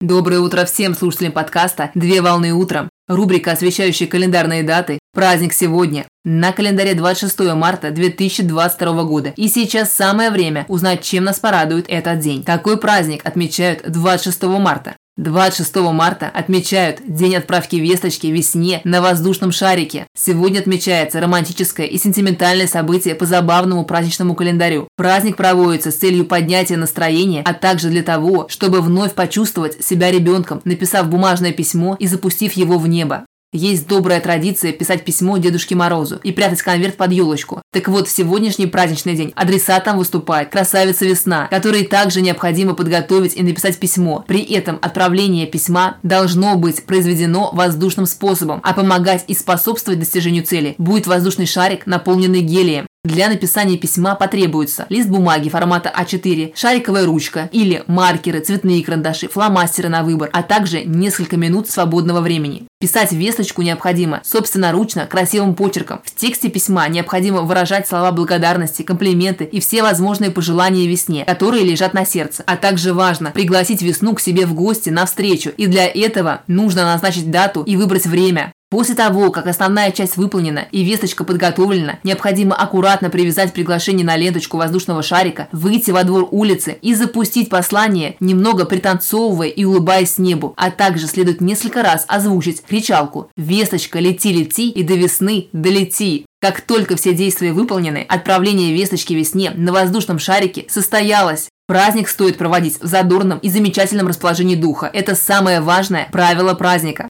Доброе утро всем слушателям подкаста «Две волны утром». Рубрика, освещающая календарные даты. Праздник сегодня. На календаре 26 марта 2022 года. И сейчас самое время узнать, чем нас порадует этот день. Какой праздник отмечают 26 марта? 26 марта отмечают День отправки весточки весне на воздушном шарике. Сегодня отмечается романтическое и сентиментальное событие по забавному праздничному календарю. Праздник проводится с целью поднятия настроения, а также для того, чтобы вновь почувствовать себя ребенком, написав бумажное письмо и запустив его в небо. Есть добрая традиция писать письмо Дедушке Морозу и прятать конверт под елочку. Так вот, в сегодняшний праздничный день адресатом выступает красавица Весна, которой также необходимо подготовить и написать письмо. При этом отправление письма должно быть произведено воздушным способом, а помогать и способствовать достижению цели будет воздушный шарик, наполненный гелием. Для написания письма потребуется лист бумаги формата А4, шариковая ручка или маркеры, цветные карандаши, фломастеры на выбор, а также несколько минут свободного времени. Писать весточку необходимо собственноручно, красивым почерком. В тексте письма необходимо выражать слова благодарности, комплименты и все возможные пожелания весне, которые лежат на сердце. А также важно пригласить весну к себе в гости на встречу. И для этого нужно назначить дату и выбрать время. После того, как основная часть выполнена и весточка подготовлена, необходимо аккуратно привязать приглашение на ленточку воздушного шарика, выйти во двор улицы и запустить послание, немного пританцовывая и улыбаясь небу, а также следует несколько раз озвучить кричалку «Весточка, лети, лети и до весны долети». Как только все действия выполнены, отправление весточки весне на воздушном шарике состоялось. Праздник стоит проводить в задорном и замечательном расположении духа. Это самое важное правило праздника.